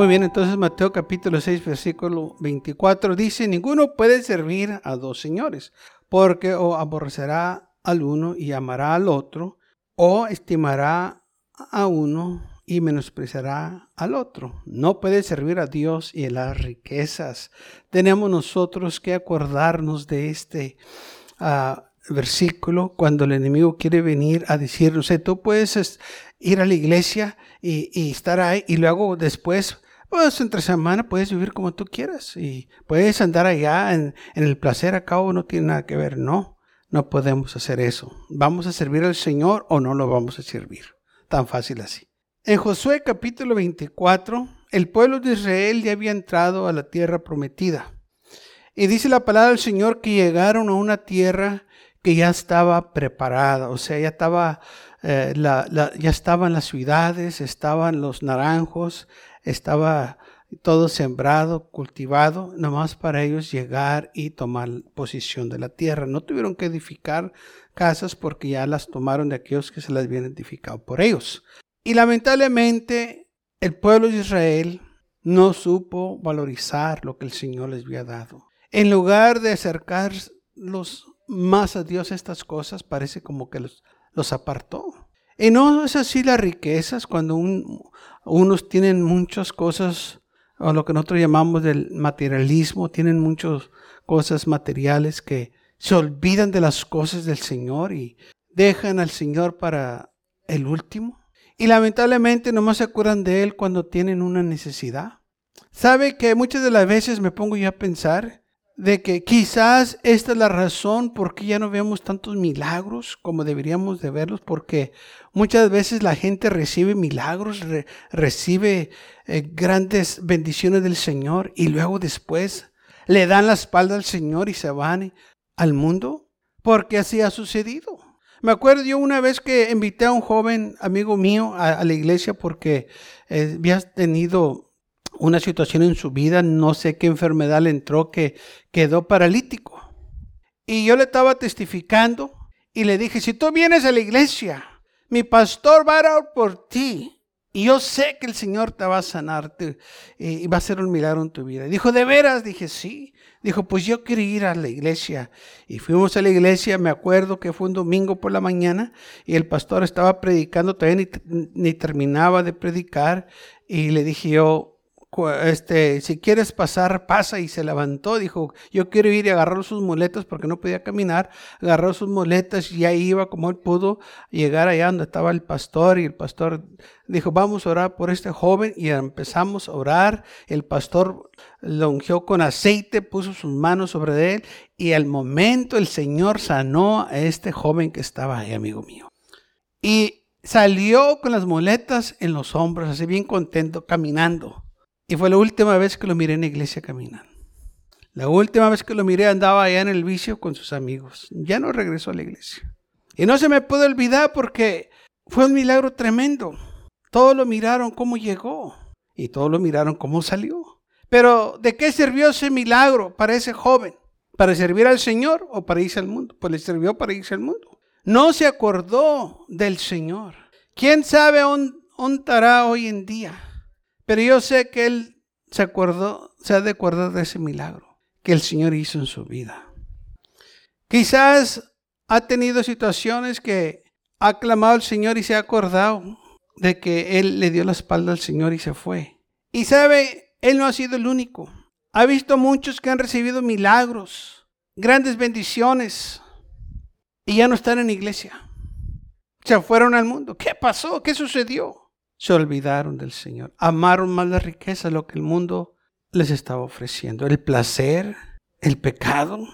Muy bien, entonces Mateo capítulo 6, versículo 24 dice, ninguno puede servir a dos señores, porque o aborrecerá al uno y amará al otro, o estimará a uno y menospreciará al otro. No puede servir a Dios y a las riquezas. Tenemos nosotros que acordarnos de este uh, versículo cuando el enemigo quiere venir a decirnos, tú puedes ir a la iglesia y, y, estar ahí y luego después, pues entre semana puedes vivir como tú quieras y puedes andar allá en, el placer, a cabo no tiene nada que ver, no, no podemos hacer eso. ¿Vamos a servir al Señor o no lo vamos a servir? Tan fácil así. En Josué capítulo 24, el pueblo de Israel ya había entrado a la tierra prometida. Y dice la palabra del Señor que llegaron a una tierra que ya estaba preparada, o sea, ya estaba, eh, la, ya estaban las ciudades, estaban los naranjos, estaba todo sembrado, cultivado, nomás para ellos llegar y tomar posición de la tierra. No tuvieron que edificar casas porque ya las tomaron de aquellos que se las habían edificado por ellos. Y lamentablemente el pueblo de Israel no supo valorizar lo que el Señor les había dado. En lugar de acercarlos más a Dios estas cosas, parece como que los, los apartó. Y no es así las riquezas, cuando unos tienen muchas cosas, o lo que nosotros llamamos del materialismo, tienen muchas cosas materiales que se olvidan de las cosas del Señor y dejan al Señor para el último. Y lamentablemente nomás se acuerdan de Él cuando tienen una necesidad. ¿Sabe que muchas de las veces me pongo yo a pensar de que quizás esta es la razón por qué ya no vemos tantos milagros como deberíamos de verlos, porque muchas veces la gente recibe milagros, recibe eh, grandes bendiciones del Señor y luego después le dan la espalda al Señor y se van al mundo, porque así ha sucedido. Me acuerdo yo una vez que invité a un joven amigo mío a, la iglesia porque eh, había tenido una situación en su vida, no sé qué enfermedad le entró, que quedó paralítico. Y yo le estaba testificando y le dije, si tú vienes a la iglesia, mi pastor va a orar por ti. Y yo sé que el Señor te va a sanar y va a hacer un milagro en tu vida. dijo, ¿de veras? Dije, sí. Dijo, pues yo quiero ir a la iglesia. Y fuimos a la iglesia, me acuerdo que fue un domingo por la mañana y el pastor estaba predicando, todavía ni, ni terminaba de predicar. Y le dije yo, este, si quieres pasar, pasa. Y se levantó, dijo, yo quiero ir y agarró sus muletas porque no podía caminar. Agarró sus muletas y ahí iba como él pudo llegar allá donde estaba el pastor. Y el pastor dijo, vamos a orar por este joven. Y empezamos a orar. El pastor lo ungió con aceite, puso sus manos sobre él. Y al momento el Señor sanó a este joven que estaba ahí, amigo mío. Y salió con las muletas en los hombros, así bien contento, caminando. Y fue la última vez que lo miré en la iglesia caminando. La última vez que lo miré andaba allá en el vicio con sus amigos. Ya no regresó a la iglesia. Y no se me puede olvidar porque fue un milagro tremendo. Todos lo miraron cómo llegó y todos lo miraron cómo salió. Pero ¿de qué sirvió ese milagro para ese joven? ¿Para servir al Señor o para irse al mundo? Pues le sirvió para irse al mundo. No se acordó del Señor. ¿Quién sabe dónde estará hoy en día? Pero yo sé que él se se ha de acordar de ese milagro que el Señor hizo en su vida. Quizás ha tenido situaciones que ha clamado al Señor y se ha acordado de que él le dio la espalda al Señor y se fue. Y sabe, él no ha sido el único. Ha visto muchos que han recibido milagros, grandes bendiciones y ya no están en iglesia. Se fueron al mundo. ¿Qué pasó? ¿Qué sucedió? Se olvidaron del Señor. Amaron más la riqueza, lo que el mundo les estaba ofreciendo. El placer, el pecado.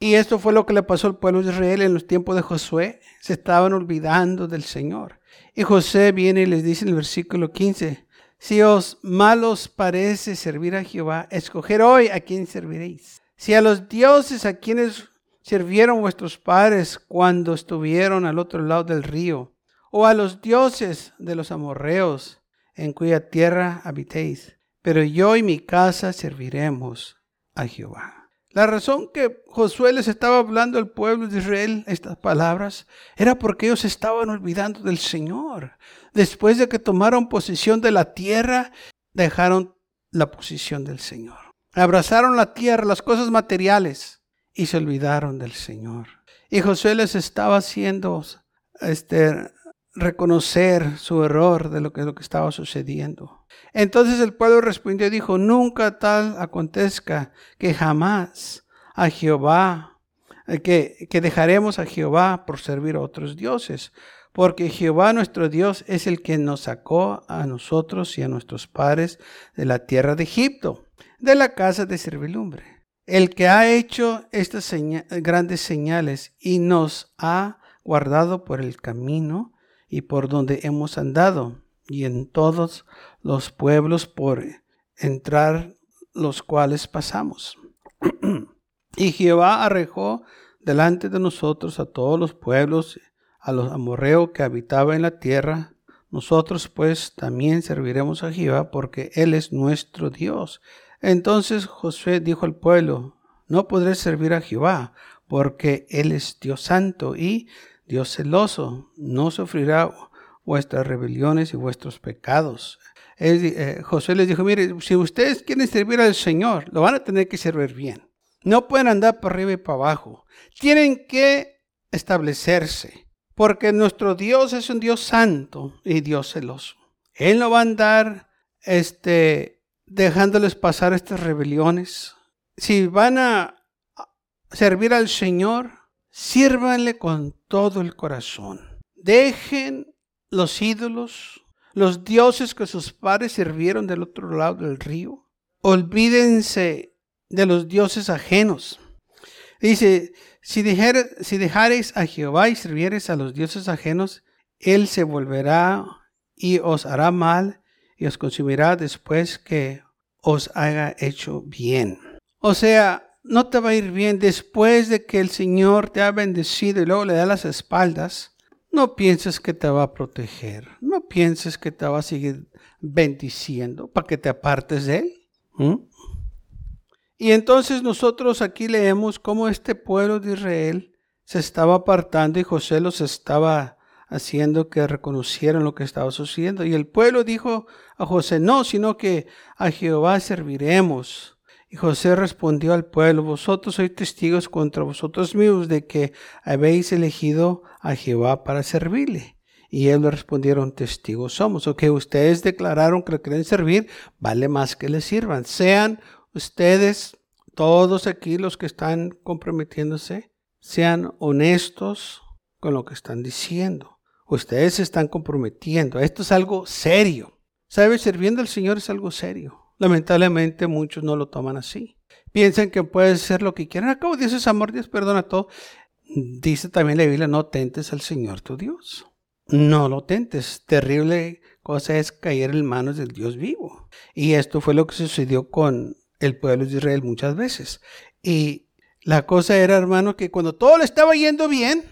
Y esto fue lo que le pasó al pueblo de Israel en los tiempos de Josué. Se estaban olvidando del Señor. Y José viene y les dice en el versículo 15, si os malos parece servir a Jehová, escoger hoy a quién serviréis. Si a los dioses a quienes sirvieron vuestros padres cuando estuvieron al otro lado del río? ¿O a los dioses de los amorreos en cuya tierra habitéis? Pero yo y mi casa serviremos a Jehová. La razón que Josué les estaba hablando al pueblo de Israel estas palabras era porque ellos estaban olvidando del Señor. Después de que tomaron posesión de la tierra, dejaron la posición del Señor. Abrazaron la tierra, las cosas materiales, y se olvidaron del Señor. Y Josué les estaba haciendo este, reconocer su error de lo que, lo que estaba sucediendo. Entonces el pueblo respondió y dijo, nunca tal acontezca que jamás a Jehová, eh, que, que dejaremos a Jehová por servir a otros dioses, porque Jehová nuestro Dios es el que nos sacó a nosotros y a nuestros padres de la tierra de Egipto, de la casa de servilumbre, el que ha hecho estas grandes señales y nos ha guardado por el camino y por donde hemos andado, y en todos los pueblos por entrar los cuales pasamos. y Jehová arrejó delante de nosotros a todos los pueblos, a los amorreos que habitaban en la tierra. Nosotros pues también serviremos a Jehová porque Él es nuestro Dios. Entonces Josué dijo al pueblo, no podré servir a Jehová porque Él es Dios santo y Dios celoso, no sufrirá vuestras rebeliones y vuestros pecados. Eh, José les dijo, mire, si ustedes quieren servir al Señor, lo van a tener que servir bien. No pueden andar por arriba y para abajo. Tienen que establecerse, porque nuestro Dios es un Dios santo y Dios celoso. Él no va a andar este, dejándoles pasar estas rebeliones. Si van a servir al Señor, sírvanle con todo el corazón. Dejen los ídolos, los dioses que sus padres sirvieron del otro lado del río. Olvídense de los dioses ajenos. Dice, si, si dejareis a Jehová y sirviereis a los dioses ajenos, Él se volverá y os hará mal y os consumirá después que os haya hecho bien. O sea, no te va a ir bien después de que el Señor te ha bendecido y luego le da las espaldas. No pienses que te va a proteger. No pienses que te va a seguir bendiciendo para que te apartes de Él. Y entonces nosotros aquí leemos cómo este pueblo de Israel se estaba apartando y José los estaba haciendo que reconocieran lo que estaba sucediendo. Y el pueblo dijo a José, no, sino que a Jehová serviremos. Y José respondió al pueblo, vosotros sois testigos contra vosotros mismos de que habéis elegido a Jehová para servirle. Y ellos le respondieron, testigos somos. O que ustedes declararon que le quieren servir, vale más que le sirvan. Sean ustedes, todos aquí los que están comprometiéndose, sean honestos con lo que están diciendo. Ustedes se están comprometiendo. Esto es algo serio. ¿Sabes? Sirviendo al Señor es algo serio. Lamentablemente muchos no lo toman así. Piensan que puede ser lo que quieran. Acabo dice amor, Dios perdona todo. Dice también la Biblia, no tentes al Señor tu Dios. No lo tentes. Terrible cosa es caer en manos del Dios vivo. Y esto fue lo que sucedió con el pueblo de Israel muchas veces. Y la cosa era, hermano, que cuando todo le estaba yendo bien,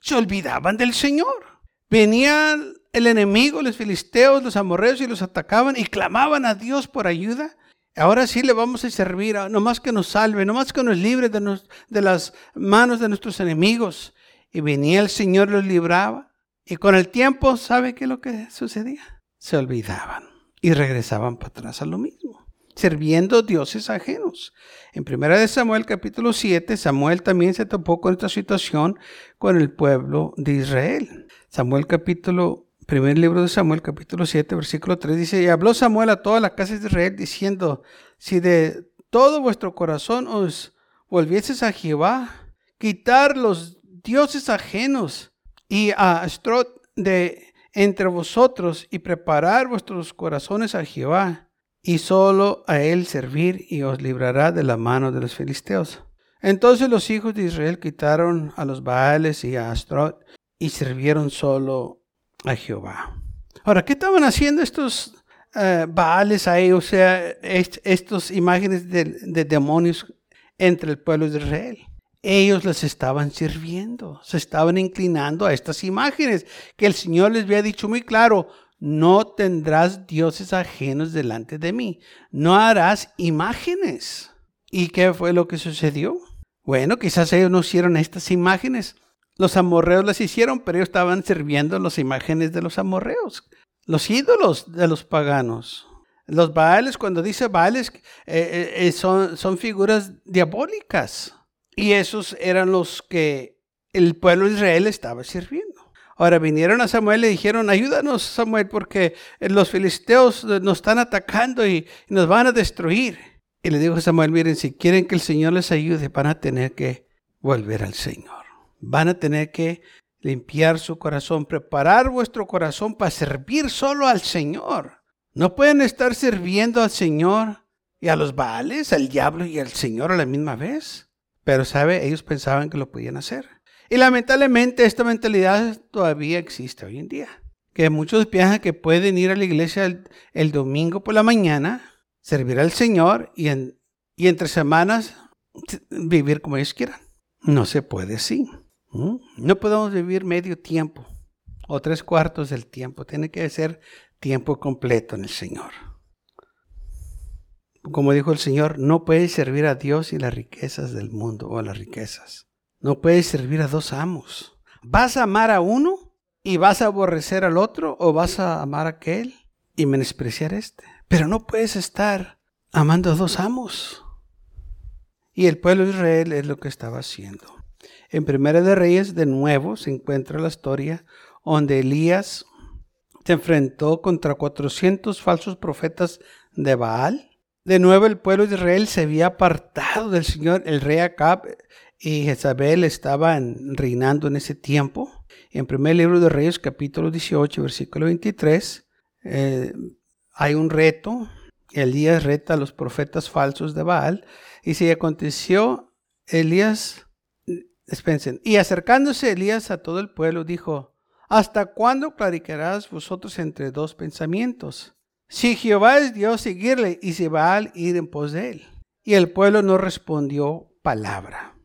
se olvidaban del Señor. Venían el enemigo, los filisteos, los amorreos y los atacaban y clamaban a Dios por ayuda. Ahora sí le vamos a servir, no más que nos salve, no más que nos libre de, de las manos de nuestros enemigos. Y venía el Señor los libraba. Y con el tiempo, ¿sabe qué es lo que sucedía? Se olvidaban y regresaban para atrás a lo mismo, sirviendo dioses ajenos. En 1 Samuel capítulo 7, Samuel también se topó con esta situación con el pueblo de Israel. Samuel capítulo Primer libro de Samuel, capítulo 7, versículo 3 dice, y habló Samuel a toda la casa de Israel diciendo, si de todo vuestro corazón os volvieses a Jehová, quitar los dioses ajenos y a Astrot de entre vosotros y preparar vuestros corazones a Jehová, y solo a él servir y os librará de la mano de los filisteos. Entonces los hijos de Israel quitaron a los Baales y a Astrot y sirvieron solo a Jehová. Ahora, ¿qué estaban haciendo estos uh, Baales ahí? O sea, estas imágenes de, demonios entre el pueblo de Israel. ellos les estaban sirviendo, se estaban inclinando a estas imágenes que el Señor les había dicho muy claro, no tendrás dioses ajenos delante de mí, no harás imágenes. ¿Y qué fue lo que sucedió? Bueno, quizás ellos no hicieron estas imágenes. Los amorreos las hicieron, pero ellos estaban sirviendo las imágenes de los amorreos, los ídolos de los paganos. Los baales, cuando dice baales, eh, eh, eh, son, son figuras diabólicas. Y esos eran los que el pueblo de Israel estaba sirviendo. Ahora vinieron a Samuel y le dijeron, ayúdanos Samuel porque los filisteos nos están atacando y nos van a destruir. Y le dijo Samuel, miren, si quieren que el Señor les ayude, van a tener que volver al Señor. Van a tener que limpiar su corazón, preparar vuestro corazón para servir solo al Señor. No pueden estar sirviendo al Señor y a los Baales, al diablo y al Señor a la misma vez. Pero, ¿sabe? Ellos pensaban que lo podían hacer. Y lamentablemente esta mentalidad todavía existe hoy en día. Que muchos piensan que pueden ir a la iglesia el, domingo por la mañana, servir al Señor y, en, y entre semanas vivir como ellos quieran. No se puede así. No podemos vivir medio tiempo o tres cuartos del tiempo. Tiene que ser tiempo completo en el Señor. Como dijo el Señor, no puedes servir a Dios y las riquezas del mundo o las riquezas. No puedes servir a dos amos. ¿Vas a amar a uno y vas a aborrecer al otro o vas a amar a aquel y menospreciar este? Pero no puedes estar amando a dos amos. Y el pueblo de Israel es lo que estaba haciendo. En Primera de Reyes, de nuevo, se encuentra la historia donde Elías se enfrentó contra 400 falsos profetas de Baal. De nuevo el pueblo de Israel se había apartado del Señor. El rey Acab y Jezabel estaba reinando en ese tiempo. En primer libro de Reyes, capítulo 18, versículo 23, eh, hay un reto. Elías reta a los profetas falsos de Baal. Y si aconteció, Elías, y acercándose Elías a todo el pueblo, dijo, ¿Hasta cuándo clarificarás vosotros entre dos pensamientos? Si Jehová es Dios, seguirle, y si Baal, ir en pos de él. Y el pueblo no respondió palabra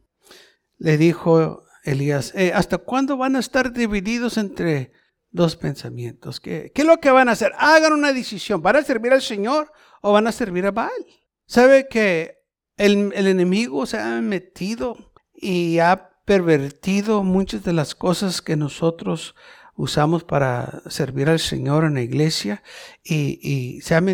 le dijo Elías, eh, ¿hasta cuándo van a estar divididos entre dos pensamientos? ¿Qué, es lo que van a hacer? Hagan una decisión. ¿Van a servir al Señor o van a servir a Baal? ¿Sabe que el, el enemigo se ha metido y ha pervertido muchas de las cosas que nosotros usamos para servir al Señor en la iglesia y, y se, han,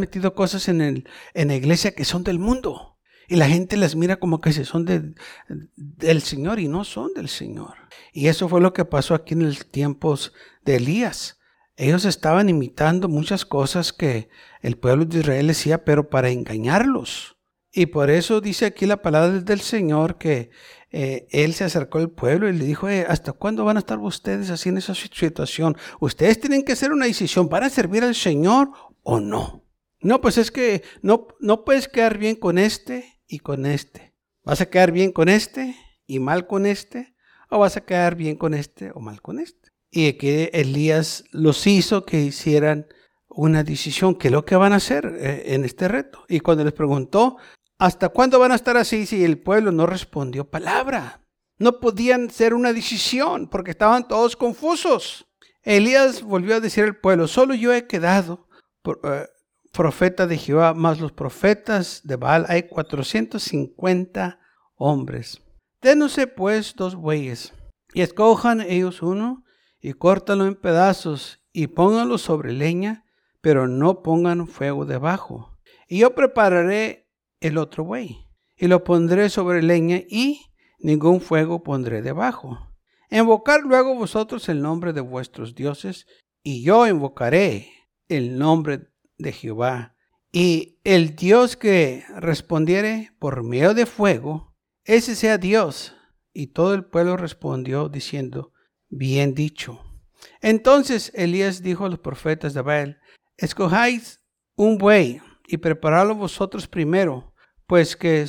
metido cosas en, el, en la iglesia que son del mundo. Y la gente las mira como que son del Señor y no son del Señor. Y eso fue lo que pasó aquí en los tiempos de Elías. Ellos estaban imitando muchas cosas que el pueblo de Israel decía, pero para engañarlos. Y por eso dice aquí la palabra del Señor que eh, Él se acercó al pueblo y le dijo, eh, ¿hasta cuándo van a estar ustedes así en esa situación? Ustedes tienen que hacer una decisión, ¿van a servir al Señor o no? No, pues es que no, no puedes quedar bien con este y con este. ¿Vas a quedar bien con este y mal con este? ¿O vas a quedar bien con este o mal con este? Y que Elías los hizo que hicieran una decisión, que es lo que van a hacer eh, en este reto. Y cuando les preguntó, ¿hasta cuándo van a estar así? Si el pueblo no respondió palabra. No podían ser una decisión porque estaban todos confusos. Elías volvió a decir al pueblo, solo yo he quedado eh, profeta de Jehová, más los profetas de Baal, hay 450 hombres. Dénose pues dos bueyes, y escojan ellos uno, y córtalo en pedazos, y pónganlo sobre leña, pero no pongan fuego debajo. Y yo prepararé el otro buey, y lo pondré sobre leña, y ningún fuego pondré debajo. Invocar luego vosotros el nombre de vuestros dioses, y yo invocaré el nombre de Jehová. Y el Dios que respondiere por medio de fuego, ese sea Dios. Y todo el pueblo respondió diciendo, bien dicho. Entonces Elías dijo a los profetas de Baal, escojáis un buey y preparadlo vosotros primero, pues que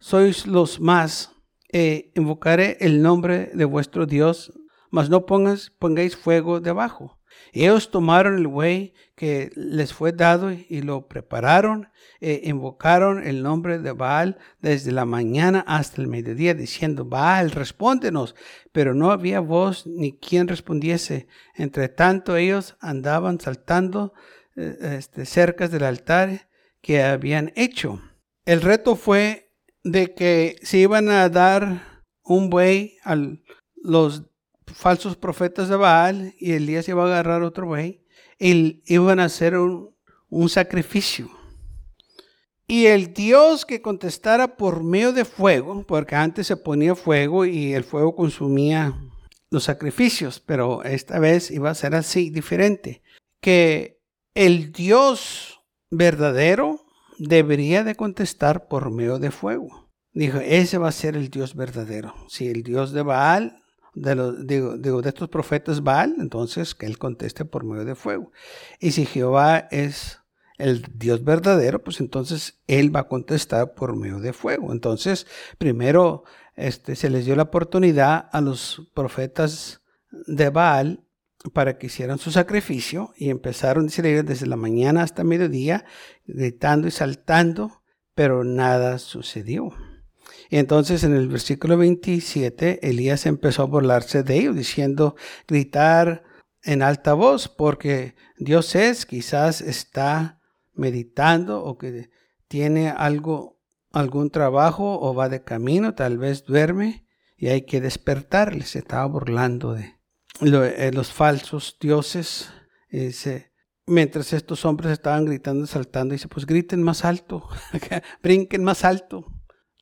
sois los más, e invocaré el nombre de vuestro Dios, mas no pongáis fuego debajo. Y ellos tomaron el buey que les fue dado y lo prepararon, e invocaron el nombre de Baal desde la mañana hasta el mediodía, diciendo, Baal, respóndenos. Pero no había voz ni quien respondiese. Entre tanto ellos andaban saltando eh, este, cerca del altar que habían hecho. El reto fue de que se iban a dar un buey a los falsos profetas de Baal y Elías iba a agarrar otro buey y iban a hacer un, un sacrificio. Y el Dios que contestara por medio de fuego, porque antes se ponía fuego y el fuego consumía los sacrificios, pero esta vez iba a ser así, diferente. Que el Dios verdadero debería de contestar por medio de fuego. Dijo, ese va a ser el Dios verdadero. Si el Dios de Baal, de, los, digo, de estos profetas Baal, entonces que él conteste por medio de fuego. Y si Jehová es el Dios verdadero, pues entonces él va a contestar por medio de fuego. Entonces, primero este, se les dio la oportunidad a los profetas de Baal para que hicieran su sacrificio y empezaron desde la mañana hasta mediodía gritando y saltando, pero nada sucedió. Y entonces en el versículo 27, Elías empezó a burlarse de ellos, diciendo, gritar en alta voz, porque Dios es, quizás está meditando o que tiene algo, algún trabajo o va de camino, tal vez duerme y hay que despertarle. Se estaba burlando de eh, los falsos dioses. mientras estos hombres estaban gritando, saltando, dice, pues griten más alto, brinquen más alto,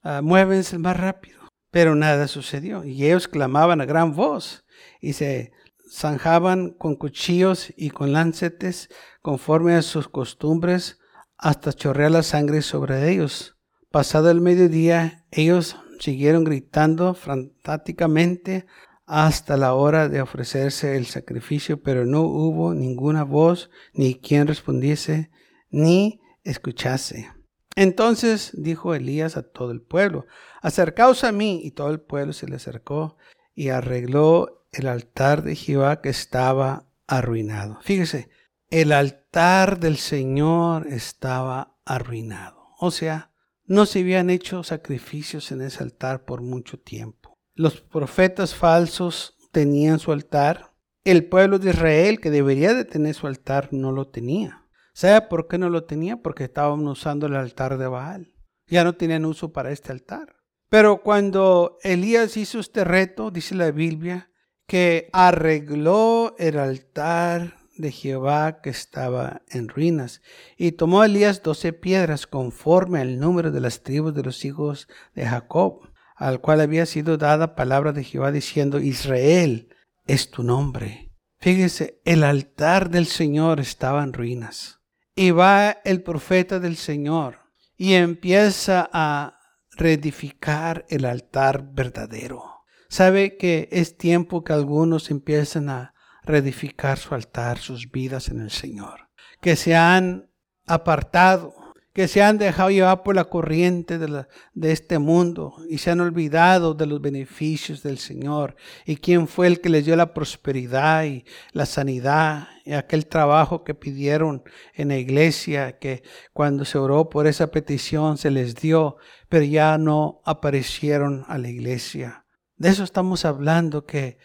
uh, muévense más rápido. Pero nada sucedió y ellos clamaban a gran voz y se zanjaban con cuchillos y con lancetes conforme a sus costumbres hasta chorrear la sangre sobre ellos. Pasado el mediodía, ellos siguieron gritando fantásticamente hasta la hora de ofrecerse el sacrificio, pero no hubo ninguna voz, ni quien respondiese, ni escuchase. Entonces dijo Elías a todo el pueblo, acercaos a mí, y todo el pueblo se le acercó y arregló el altar de Jehová que estaba arruinado. Fíjese, el altar del Señor estaba arruinado. O sea, no se habían hecho sacrificios en ese altar por mucho tiempo. Los profetas falsos tenían su altar. El pueblo de Israel, que debería de tener su altar, no lo tenía. ¿Sabe por qué no lo tenía? Porque estaban usando el altar de Baal. Ya no tenían uso para este altar. Pero cuando Elías hizo este reto, dice la Biblia, que arregló el altar de Jehová que estaba en ruinas. Y tomó Elías doce piedras conforme al número de las tribus de los hijos de Jacob, al cual había sido dada palabra de Jehová diciendo, Israel es tu nombre. Fíjese, el altar del Señor estaba en ruinas. Y va el profeta del Señor y empieza a reedificar el altar verdadero. Sabe que es tiempo que algunos empiezan a reedificar su altar, sus vidas en el Señor. Que se han apartado, que se han dejado llevar por la corriente de, de, este mundo y se han olvidado de los beneficios del Señor y quién fue el que les dio la prosperidad y la sanidad y aquel trabajo que pidieron en la iglesia, que cuando se oró por esa petición se les dio, pero ya no aparecieron a la iglesia. De eso estamos hablando, que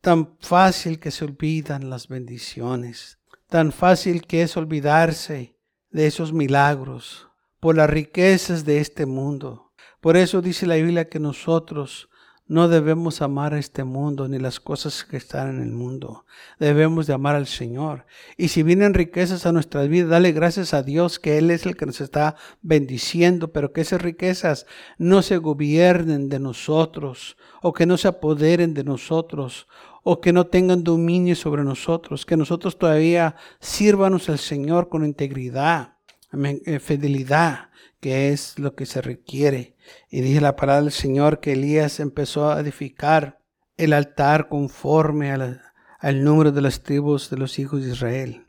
Tan fácil que se olvidan las bendiciones, tan fácil que es olvidarse de esos milagros por las riquezas de este mundo. Por eso dice la Biblia que nosotros no debemos amar a este mundo ni las cosas que están en el mundo. Debemos de amar al Señor. Y si vienen riquezas a nuestras vidas, dale gracias a Dios que Él es el que nos está bendiciendo, pero que esas riquezas no se gobiernen de nosotros o que no se apoderen de nosotros o que no tengan dominio sobre nosotros, que nosotros todavía sírvanos al Señor con integridad, eh, fidelidad, que es lo que se requiere. Y dice la palabra del Señor que Elías empezó a edificar el altar conforme al número de las tribus de los hijos de Israel,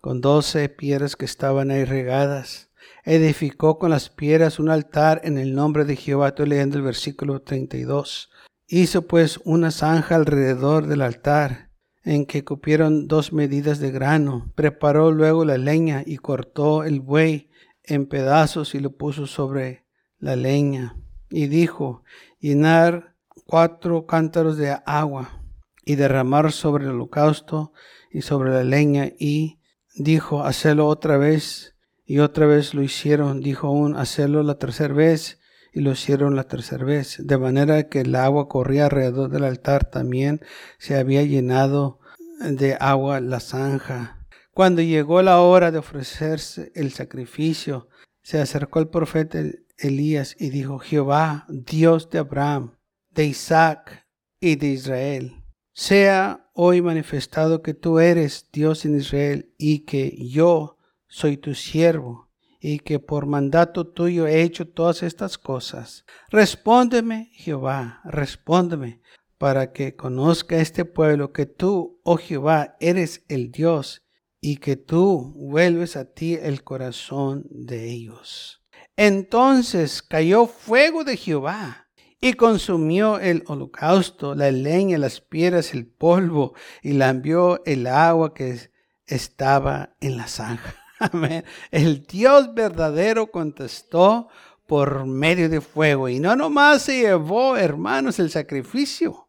con doce piedras que estaban ahí regadas. Edificó con las piedras un altar en el nombre de Jehová. Estoy leyendo el versículo 32. Hizo pues una zanja alrededor del altar en que cupieron dos medidas de grano. Preparó luego la leña y cortó el buey en pedazos y lo puso sobre la leña. Y dijo, llenar cuatro cántaros de agua y derramar sobre el holocausto y sobre la leña. Y dijo, hacerlo otra vez. Y otra vez lo hicieron. Dijo aún, hacerlo la tercera vez. Y lo hicieron la tercera vez. De manera que el agua corría alrededor del altar. También se había llenado de agua la zanja. Cuando llegó la hora de ofrecerse el sacrificio, se acercó el profeta Elías y dijo, Jehová, Dios de Abraham, de Isaac y de Israel, sea hoy manifestado que tú eres Dios en Israel y que yo soy tu siervo y que por mandato tuyo he hecho todas estas cosas. Respóndeme, Jehová, respóndeme, para que conozca este pueblo que tú, oh Jehová, eres el Dios y que tú vuelves a ti el corazón de ellos. Entonces cayó fuego de Jehová y consumió el holocausto, la leña, las piedras, el polvo, y lambió el agua que estaba en la zanja. Amén. El Dios verdadero contestó por medio de fuego. Y no nomás se llevó, hermanos, el sacrificio.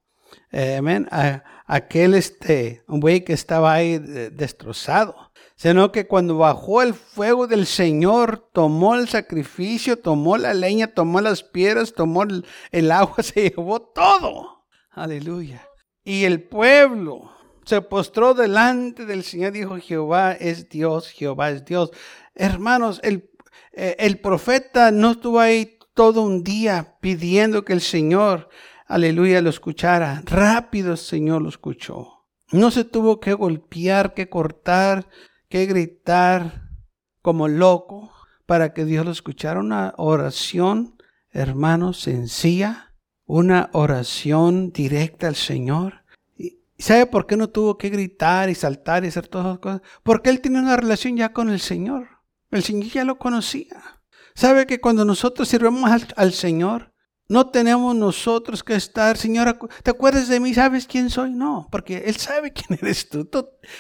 Amén. aquel este, buey que estaba ahí destrozado sino que cuando bajó el fuego del Señor, tomó el sacrificio, tomó la leña, tomó las piedras, tomó el, agua, se llevó todo. Aleluya. Y el pueblo se postró delante del Señor, dijo, Jehová es Dios, Jehová es Dios. Hermanos, el, eh, el profeta no estuvo ahí todo un día pidiendo que el Señor, aleluya, lo escuchara. Rápido el Señor lo escuchó. No se tuvo que golpear, que cortar, que gritar como loco para que Dios lo escuchara. Una oración, hermano, sencilla, una oración directa al Señor. ¿Y sabe por qué no tuvo que gritar y saltar y hacer todas las cosas? Porque él tiene una relación ya con el Señor. El Señor ya lo conocía. ¿Sabe que cuando nosotros sirvemos al, al Señor, no tenemos nosotros que estar, Señora, ¿te acuerdas de mí? ¿Sabes quién soy? No, porque Él sabe quién eres tú.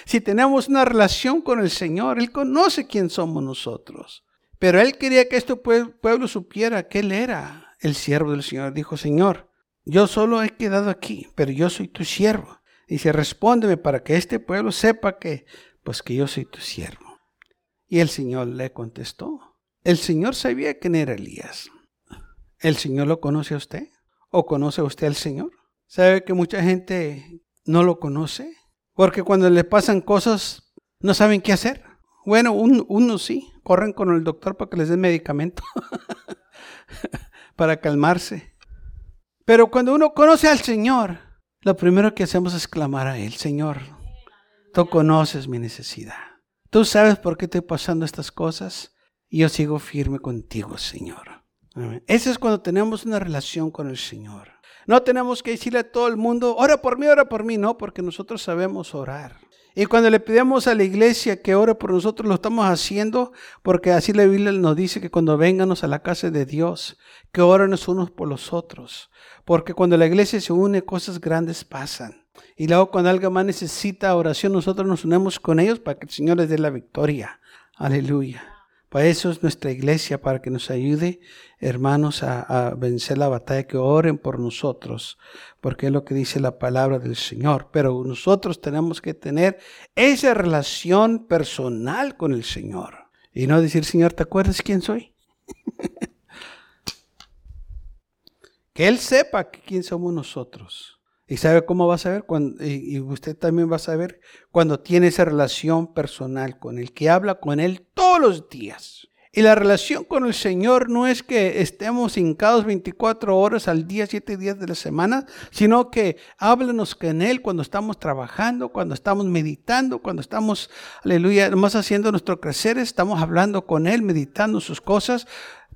Si tenemos una relación con el Señor, Él conoce quién somos nosotros. Pero Él quería que este pueblo supiera que Él era el siervo del Señor. Dijo, Señor, yo solo he quedado aquí, pero yo soy tu siervo. Dice, respóndeme para que este pueblo sepa que, pues que yo soy tu siervo. Y el Señor le contestó. El Señor sabía quién era Elías. ¿El Señor lo conoce a usted? ¿O conoce usted al Señor? ¿Sabe que mucha gente no lo conoce? Porque cuando le pasan cosas, no saben qué hacer. Bueno, uno, sí, corren con el doctor para que les den medicamento, para calmarse. Pero cuando uno conoce al Señor, lo primero que hacemos es clamar a Él, Señor, tú conoces mi necesidad. Tú sabes por qué estoy pasando estas cosas y yo sigo firme contigo, Señor. Eso es cuando tenemos una relación con el Señor. No tenemos que decirle a todo el mundo, ora por mí, ora por mí, no, porque nosotros sabemos orar. Y cuando le pedimos a la iglesia que ore por nosotros, lo estamos haciendo porque así la Biblia nos dice que cuando venganos a la casa de Dios, que oren unos por los otros. Porque cuando la iglesia se une, cosas grandes pasan. Y luego cuando alguien más necesita oración, nosotros nos unimos con ellos para que el Señor les dé la victoria. Aleluya. Para eso es nuestra iglesia, para que nos ayude, hermanos, a, vencer la batalla, que oren por nosotros, porque es lo que dice la palabra del Señor. Pero nosotros tenemos que tener esa relación personal con el Señor. Y no decir, Señor, ¿te acuerdas quién soy? que Él sepa quién somos nosotros. Y sabe cómo va a saber cuando, y usted también va a saber cuando tiene esa relación personal con Él, que habla con Él todos los días. Y la relación con el Señor no es que estemos hincados 24 horas al día, 7 días de la semana, sino que háblenos con Él cuando estamos trabajando, cuando estamos meditando, cuando estamos, aleluya, más haciendo nuestro crecer, estamos hablando con Él, meditando sus cosas.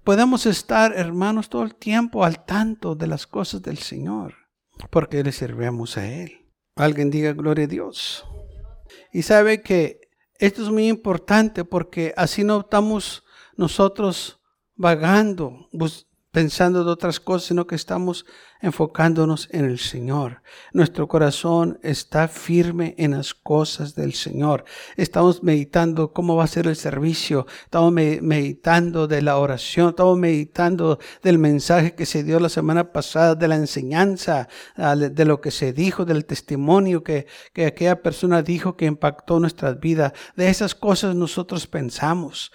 Podemos estar, hermanos, todo el tiempo al tanto de las cosas del Señor porque le servemos a Él. Alguien diga gloria a Dios. Y sabe que esto es muy importante porque así no estamos nosotros vagando, pensando de otras cosas, sino que estamos enfocándonos en el Señor. Nuestro corazón está firme en las cosas del Señor. Estamos meditando cómo va a ser el servicio. Estamos meditando de la oración. Estamos meditando del mensaje que se dio la semana pasada, de la enseñanza, ah, de lo que se dijo, del testimonio que, que aquella persona dijo que impactó nuestras vidas. De esas cosas nosotros pensamos.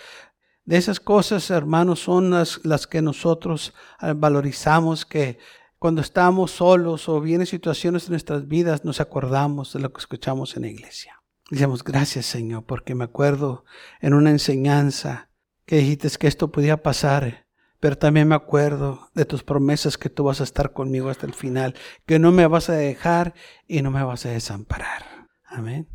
De esas cosas, hermanos, son las, las que nosotros ah, valorizamos, que cuando estamos solos o vienen situaciones en nuestras vidas, nos acordamos de lo que escuchamos en la iglesia. Decimos, gracias Señor, porque me acuerdo en una enseñanza que dijiste que esto podía pasar, pero también me acuerdo de tus promesas que tú vas a estar conmigo hasta el final, que no me vas a dejar y no me vas a desamparar. Amén.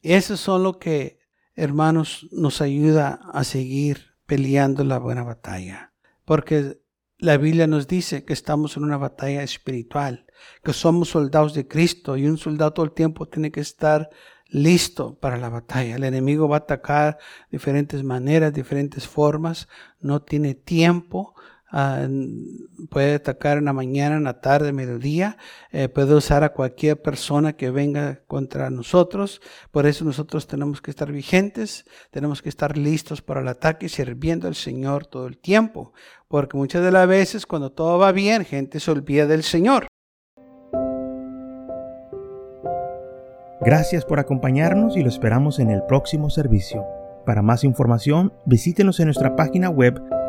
Eso son lo que, hermanos, nos ayuda a seguir peleando la buena batalla. Porque la Biblia nos dice que estamos en una batalla espiritual, que somos soldados de Cristo y un soldado todo el tiempo tiene que estar listo para la batalla. El enemigo va a atacar de diferentes maneras, diferentes formas, no tiene tiempo Ah, puede atacar en la mañana, en la tarde, mediodía, eh, puede usar a cualquier persona que venga contra nosotros. Por eso nosotros tenemos que estar vigentes, tenemos que estar listos para el ataque, sirviendo al Señor todo el tiempo. Porque muchas de las veces cuando todo va bien, gente se olvida del Señor. Gracias por acompañarnos y lo esperamos en el próximo servicio. Para más información, visítenos en nuestra página web